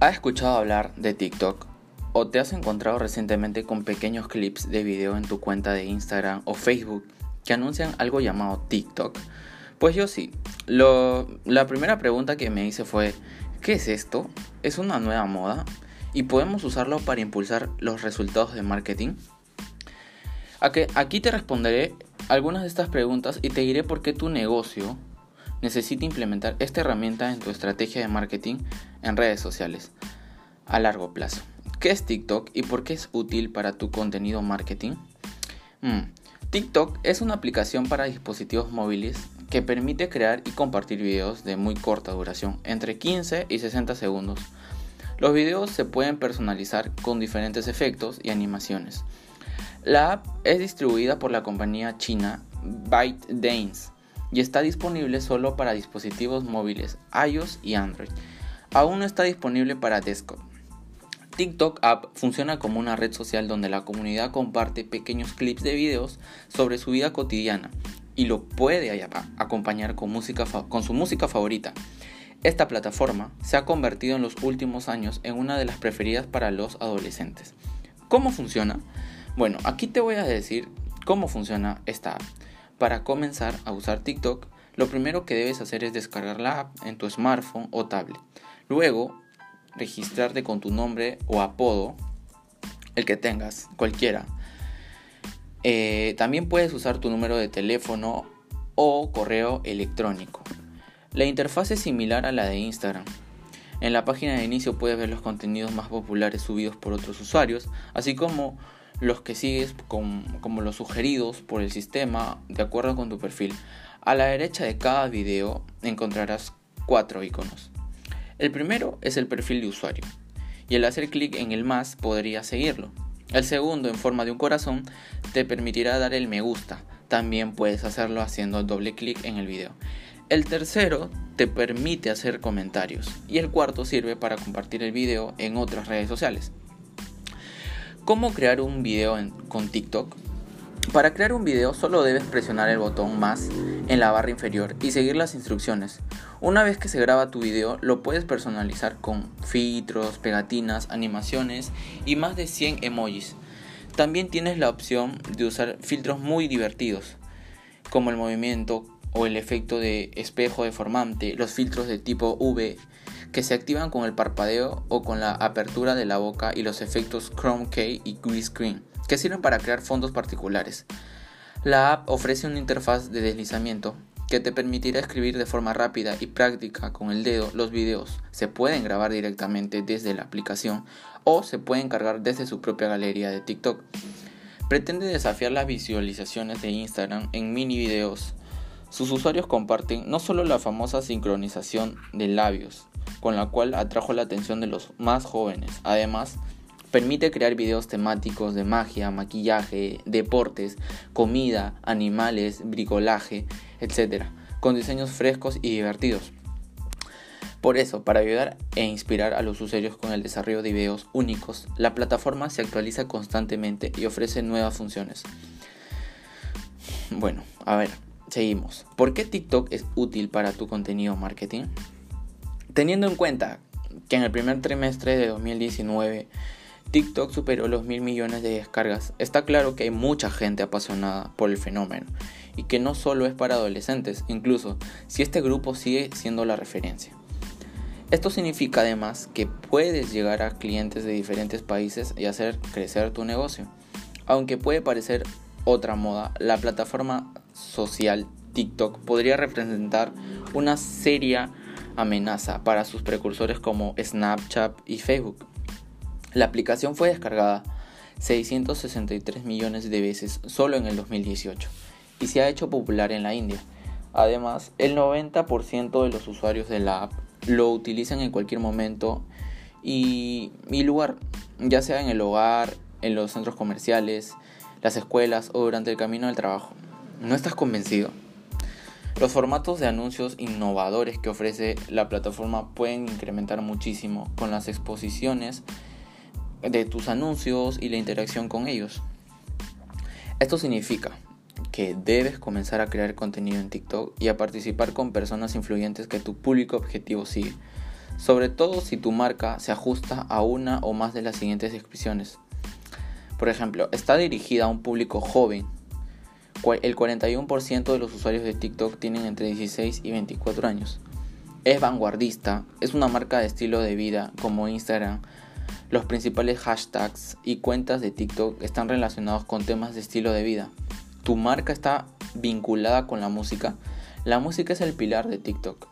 ¿Has escuchado hablar de TikTok? ¿O te has encontrado recientemente con pequeños clips de video en tu cuenta de Instagram o Facebook que anuncian algo llamado TikTok? Pues yo sí. la primera pregunta que me hice fue, ¿qué es esto? ¿Es una nueva moda? ¿Y podemos usarlo para impulsar los resultados de marketing? Aquí te responderé algunas de estas preguntas y te diré por qué tu negocio necesita implementar esta herramienta en tu estrategia de marketing en redes sociales a largo plazo. ¿Qué es TikTok y por qué es útil para tu contenido marketing? Mm, TikTok es una aplicación para dispositivos móviles que permite crear y compartir videos de muy corta duración, entre 15 y 60 segundos. Los videos se pueden personalizar con diferentes efectos y animaciones. La app es distribuida por la compañía china ByteDance y está disponible solo para dispositivos móviles iOS y Android. Aún no está disponible para desktop. TikTok App funciona como una red social donde la comunidad comparte pequeños clips de videos sobre su vida cotidiana y lo puede acompañar con, música, con su música favorita. Esta plataforma se ha convertido en los últimos años en una de las preferidas para los adolescentes. ¿Cómo funciona? Bueno, aquí te voy a decir cómo funciona esta app. Para comenzar a usar TikTok, lo primero que debes hacer es descargar la app en tu smartphone o tablet. Luego, registrarte con tu nombre o apodo, el que tengas, cualquiera. Eh, también puedes usar tu número de teléfono o correo electrónico. La interfaz es similar a la de Instagram. En la página de inicio puedes ver los contenidos más populares subidos por otros usuarios, así como los que sigues como los sugeridos por el sistema de acuerdo con tu perfil. A la derecha de cada video encontrarás cuatro iconos. El primero es el perfil de usuario y al hacer clic en el más podrías seguirlo. El segundo, en forma de un corazón, te permitirá dar el me gusta. También puedes hacerlo haciendo doble clic en el video. El tercero te permite hacer comentarios y el cuarto sirve para compartir el video en otras redes sociales. ¿Cómo crear un video con TikTok? Para crear un video solo debes presionar el botón más en la barra inferior y seguir las instrucciones. Una vez que se graba tu video lo puedes personalizar con filtros, pegatinas, animaciones y más de 100 emojis. También tienes la opción de usar filtros muy divertidos como el movimiento o el efecto de espejo deformante, los filtros de tipo V que se activan con el parpadeo o con la apertura de la boca y los efectos Chrome Key y Grease Screen, que sirven para crear fondos particulares. La app ofrece una interfaz de deslizamiento que te permitirá escribir de forma rápida y práctica con el dedo los videos. Se pueden grabar directamente desde la aplicación o se pueden cargar desde su propia galería de TikTok. Pretende desafiar las visualizaciones de Instagram en mini videos. Sus usuarios comparten no solo la famosa sincronización de labios, con la cual atrajo la atención de los más jóvenes. Además, permite crear videos temáticos de magia, maquillaje, deportes, comida, animales, bricolaje, etc., con diseños frescos y divertidos. Por eso, para ayudar e inspirar a los usuarios con el desarrollo de videos únicos, la plataforma se actualiza constantemente y ofrece nuevas funciones. Bueno, a ver, seguimos. ¿Por qué TikTok es útil para tu contenido marketing? Teniendo en cuenta que en el primer trimestre de 2019 TikTok superó los mil millones de descargas, está claro que hay mucha gente apasionada por el fenómeno y que no solo es para adolescentes, incluso si este grupo sigue siendo la referencia. Esto significa además que puedes llegar a clientes de diferentes países y hacer crecer tu negocio. Aunque puede parecer otra moda, la plataforma social TikTok podría representar una seria amenaza para sus precursores como Snapchat y Facebook. La aplicación fue descargada 663 millones de veces solo en el 2018 y se ha hecho popular en la India. Además, el 90% de los usuarios de la app lo utilizan en cualquier momento y, y, lugar, ya sea en el hogar, en los centros comerciales, las escuelas o durante el camino del trabajo. ¿No estás convencido? Los formatos de anuncios innovadores que ofrece la plataforma pueden incrementar muchísimo con las exposiciones de tus anuncios y la interacción con ellos. Esto significa que debes comenzar a crear contenido en TikTok y a participar con personas influyentes que tu público objetivo sigue. sobre todo si tu marca se ajusta a una o más de las siguientes descripciones. Por ejemplo, está dirigida a un público joven. El 41% de los usuarios de TikTok tienen entre 16 y 24 años. Es vanguardista, es una marca de estilo de vida como Instagram. Los principales hashtags y cuentas de TikTok están relacionados con temas de estilo de vida. Tu marca está vinculada con la música. La música es el pilar de TikTok.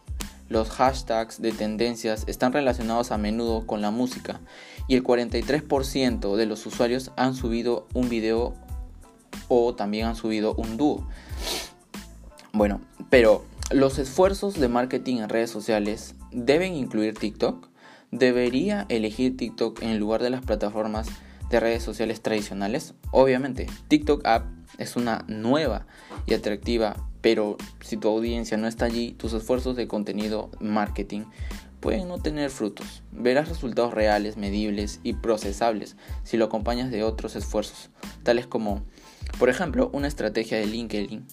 Los hashtags de tendencias están relacionados a menudo con la música y el 43% de los usuarios han subido un video o también han subido un dúo. Bueno, pero los esfuerzos de marketing en redes sociales deben incluir TikTok. ¿Debería elegir TikTok en lugar de las plataformas de redes sociales tradicionales? Obviamente, TikTok App es una nueva y atractiva pero si tu audiencia no está allí, tus esfuerzos de contenido marketing pueden no tener frutos. Verás resultados reales, medibles y procesables si lo acompañas de otros esfuerzos, tales como, por ejemplo, una estrategia de LinkedIn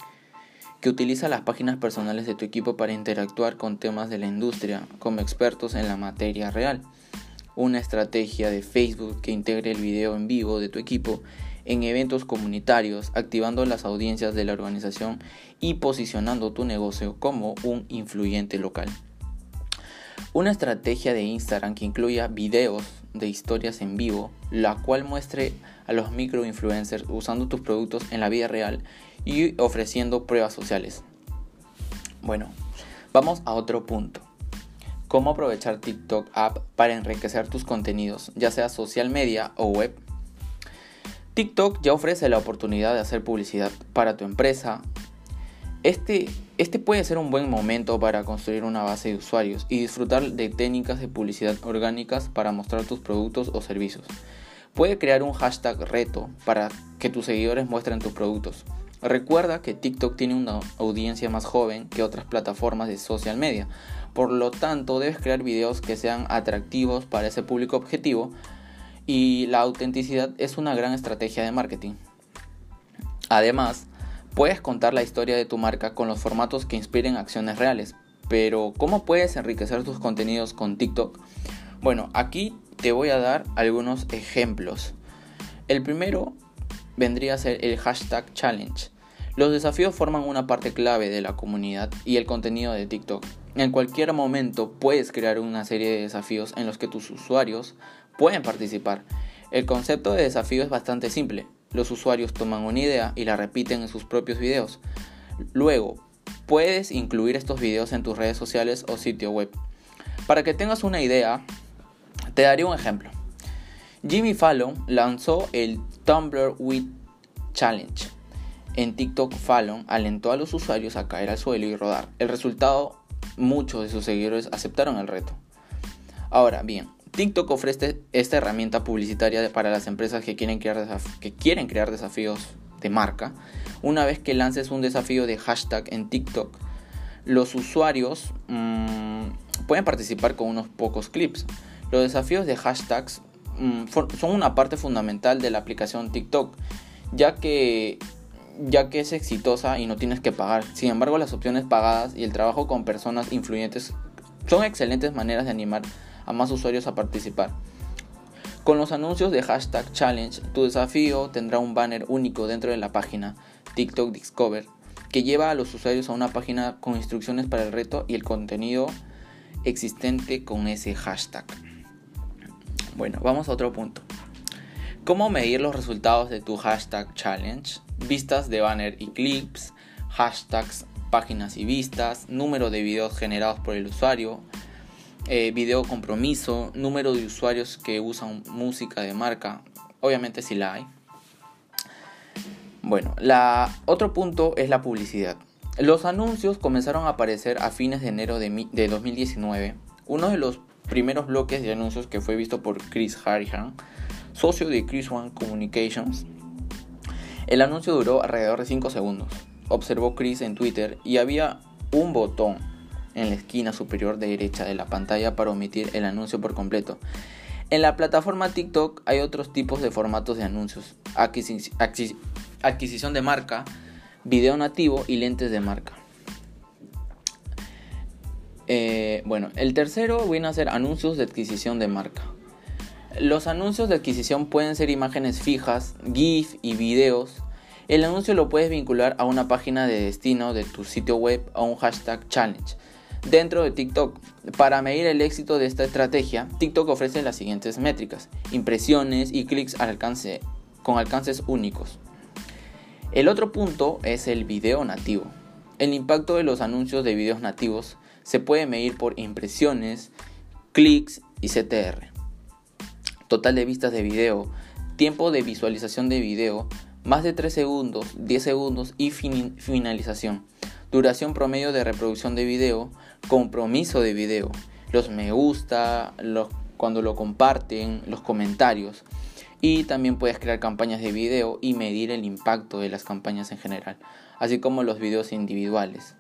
que utiliza las páginas personales de tu equipo para interactuar con temas de la industria como expertos en la materia real. Una estrategia de Facebook que integre el video en vivo de tu equipo en eventos comunitarios, activando las audiencias de la organización y posicionando tu negocio como un influyente local. Una estrategia de Instagram que incluya videos de historias en vivo, la cual muestre a los microinfluencers usando tus productos en la vida real y ofreciendo pruebas sociales. Bueno, vamos a otro punto. Cómo aprovechar TikTok App para enriquecer tus contenidos, ya sea social media o web. TikTok ya ofrece la oportunidad de hacer publicidad para tu empresa. Este, este puede ser un buen momento para construir una base de usuarios y disfrutar de técnicas de publicidad orgánicas para mostrar tus productos o servicios. Puede crear un hashtag reto para que tus seguidores muestren tus productos. Recuerda que TikTok tiene una audiencia más joven que otras plataformas de social media, por lo tanto debes crear videos que sean atractivos para ese público objetivo y la autenticidad es una gran estrategia de marketing. Además, puedes contar la historia de tu marca con los formatos que inspiren acciones reales, pero ¿cómo puedes enriquecer tus contenidos con TikTok? Bueno, aquí te voy a dar algunos ejemplos. El primero vendría a ser el hashtag challenge. Los desafíos forman una parte clave de la comunidad y el contenido de TikTok. En cualquier momento puedes crear una serie de desafíos en los que tus usuarios pueden participar. El concepto de desafío es bastante simple. Los usuarios toman una idea y la repiten en sus propios videos. Luego, puedes incluir estos videos en tus redes sociales o sitio web. Para que tengas una idea, te daré un ejemplo. Jimmy Fallon lanzó el Tumblr With Challenge. En TikTok, Fallon alentó a los usuarios a caer al suelo y rodar. El resultado, muchos de sus seguidores aceptaron el reto. Ahora bien, TikTok ofrece esta herramienta publicitaria para las empresas que quieren, crear que quieren crear desafíos de marca. Una vez que lances un desafío de hashtag en TikTok, los usuarios mm, pueden participar con unos pocos clips. Los desafíos de hashtags mm, son una parte fundamental de la aplicación TikTok, ya que, ya que es exitosa y no tienes que pagar. Sin embargo, las opciones pagadas y el trabajo con personas influyentes son excelentes maneras de animar a más usuarios a participar. Con los anuncios de hashtag challenge, tu desafío tendrá un banner único dentro de la página TikTok Discover que lleva a los usuarios a una página con instrucciones para el reto y el contenido existente con ese hashtag. Bueno, vamos a otro punto. ¿Cómo medir los resultados de tu hashtag challenge? Vistas de banner y clips, hashtags, páginas y vistas, número de videos generados por el usuario, eh, video compromiso, número de usuarios que usan música de marca, obviamente si la hay. Bueno, la, otro punto es la publicidad. Los anuncios comenzaron a aparecer a fines de enero de, de 2019. Uno de los primeros bloques de anuncios que fue visto por Chris Harrihan, socio de Chris One Communications. El anuncio duró alrededor de 5 segundos, observó Chris en Twitter y había un botón en la esquina superior derecha de la pantalla para omitir el anuncio por completo. En la plataforma TikTok hay otros tipos de formatos de anuncios, adquisición de marca, video nativo y lentes de marca. Eh, bueno, el tercero viene a ser anuncios de adquisición de marca. Los anuncios de adquisición pueden ser imágenes fijas, GIF y videos. El anuncio lo puedes vincular a una página de destino de tu sitio web o un hashtag challenge. Dentro de TikTok, para medir el éxito de esta estrategia, TikTok ofrece las siguientes métricas: impresiones y clics al alcance, con alcances únicos. El otro punto es el video nativo. El impacto de los anuncios de videos nativos se puede medir por impresiones, clics y CTR. Total de vistas de video, tiempo de visualización de video, más de 3 segundos, 10 segundos y finalización. Duración promedio de reproducción de video, compromiso de video, los me gusta, los, cuando lo comparten, los comentarios. Y también puedes crear campañas de video y medir el impacto de las campañas en general, así como los videos individuales.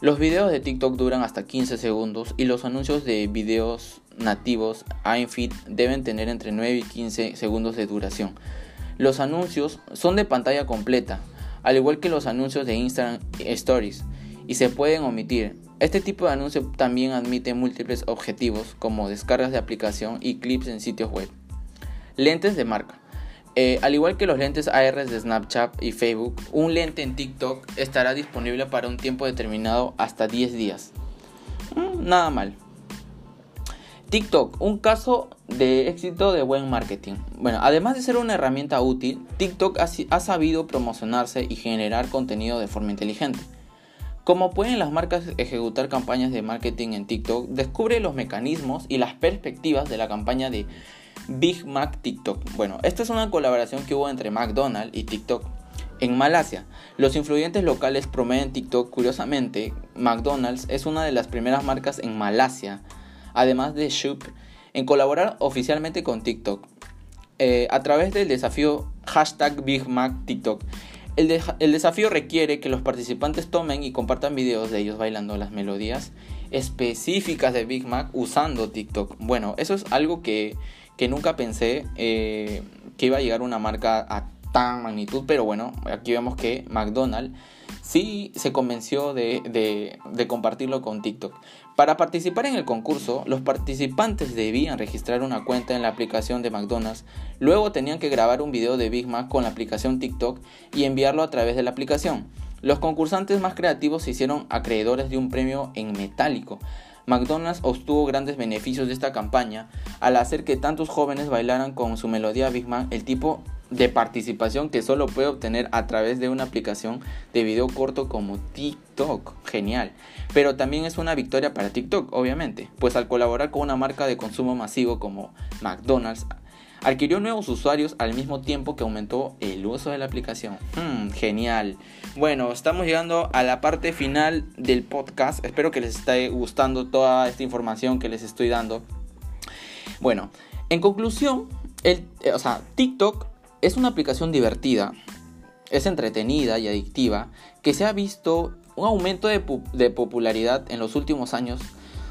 Los videos de TikTok duran hasta 15 segundos y los anuncios de videos nativos iFeed deben tener entre 9 y 15 segundos de duración. Los anuncios son de pantalla completa, al igual que los anuncios de Instagram Stories, y se pueden omitir. Este tipo de anuncio también admite múltiples objetivos como descargas de aplicación y clips en sitios web. Lentes de marca. Eh, al igual que los lentes AR de Snapchat y Facebook, un lente en TikTok estará disponible para un tiempo determinado hasta 10 días. Mm, nada mal. TikTok, un caso de éxito de buen marketing. Bueno, además de ser una herramienta útil, TikTok ha, sabido promocionarse y generar contenido de forma inteligente. Como pueden las marcas ejecutar campañas de marketing en TikTok, descubre los mecanismos y las perspectivas de la campaña de Big Mac TikTok. Bueno, esta es una colaboración que hubo entre McDonald's y TikTok. En Malasia, los influyentes locales promueven TikTok. Curiosamente, McDonald's es una de las primeras marcas en Malasia, además de Shoop, en colaborar oficialmente con TikTok. Eh, a través del desafío hashtag Big Mac TikTok. El, desafío requiere que los participantes tomen y compartan videos de ellos bailando las melodías específicas de Big Mac usando TikTok. Bueno, eso es algo que que nunca pensé eh, que iba a llegar una marca a tan magnitud, pero bueno, aquí vemos que McDonald's sí se convenció de, compartirlo con TikTok. Para participar en el concurso, los participantes debían registrar una cuenta en la aplicación de McDonald's, luego tenían que grabar un video de Big Mac con la aplicación TikTok y enviarlo a través de la aplicación. Los concursantes más creativos se hicieron acreedores de un premio en metálico, McDonald's obtuvo grandes beneficios de esta campaña al hacer que tantos jóvenes bailaran con su melodía Big Mac, el tipo de participación que solo puede obtener a través de una aplicación de video corto como TikTok. Genial. Pero también es una victoria para TikTok, obviamente, pues al colaborar con una marca de consumo masivo como McDonald's, adquirió nuevos usuarios al mismo tiempo que aumentó el uso de la aplicación. Hmm, genial. Bueno, estamos llegando a la parte final del podcast. Espero que les esté gustando toda esta información que les estoy dando. Bueno, en conclusión, el, eh, o sea, TikTok es una aplicación divertida, es entretenida y adictiva, que se ha visto un aumento de, popularidad en los últimos años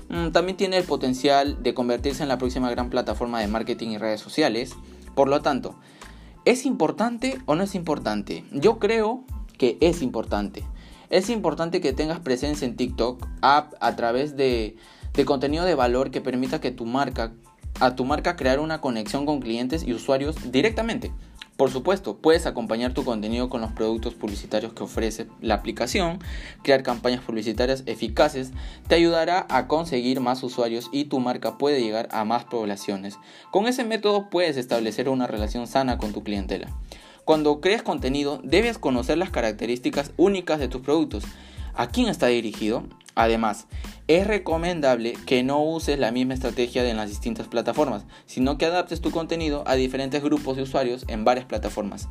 Mm, también tiene el potencial de convertirse en la próxima gran plataforma de marketing y redes sociales. Por lo tanto, ¿es importante o no es importante? Yo creo que es importante. Es importante que tengas presencia en TikTok app a través de, de contenido de valor que permita que tu marca, a tu marca crear una conexión con clientes y usuarios directamente. Por supuesto, puedes acompañar tu contenido con los productos publicitarios que ofrece la aplicación, crear campañas publicitarias eficaces, te ayudará a conseguir más usuarios y tu marca puede llegar a más poblaciones. Con ese método puedes establecer una relación sana con tu clientela. Cuando crees contenido, debes conocer las características únicas de tus productos. ¿A quién está dirigido? Además, es recomendable que no uses la misma estrategia en las distintas plataformas, sino que adaptes tu contenido a diferentes grupos de usuarios en varias plataformas.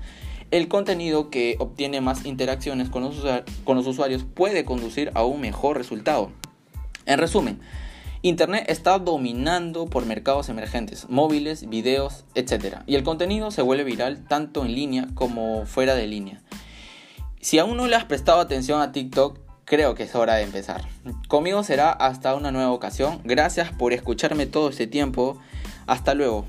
El contenido que obtiene más interacciones con los, usuarios puede conducir a un mejor resultado. En resumen, Internet está dominando por mercados emergentes, móviles, videos, etc. Y el contenido se vuelve viral tanto en línea como fuera de línea. Si aún no le has prestado atención a TikTok, creo que es hora de empezar. Conmigo será hasta una nueva ocasión. Gracias por escucharme todo este tiempo. Hasta luego.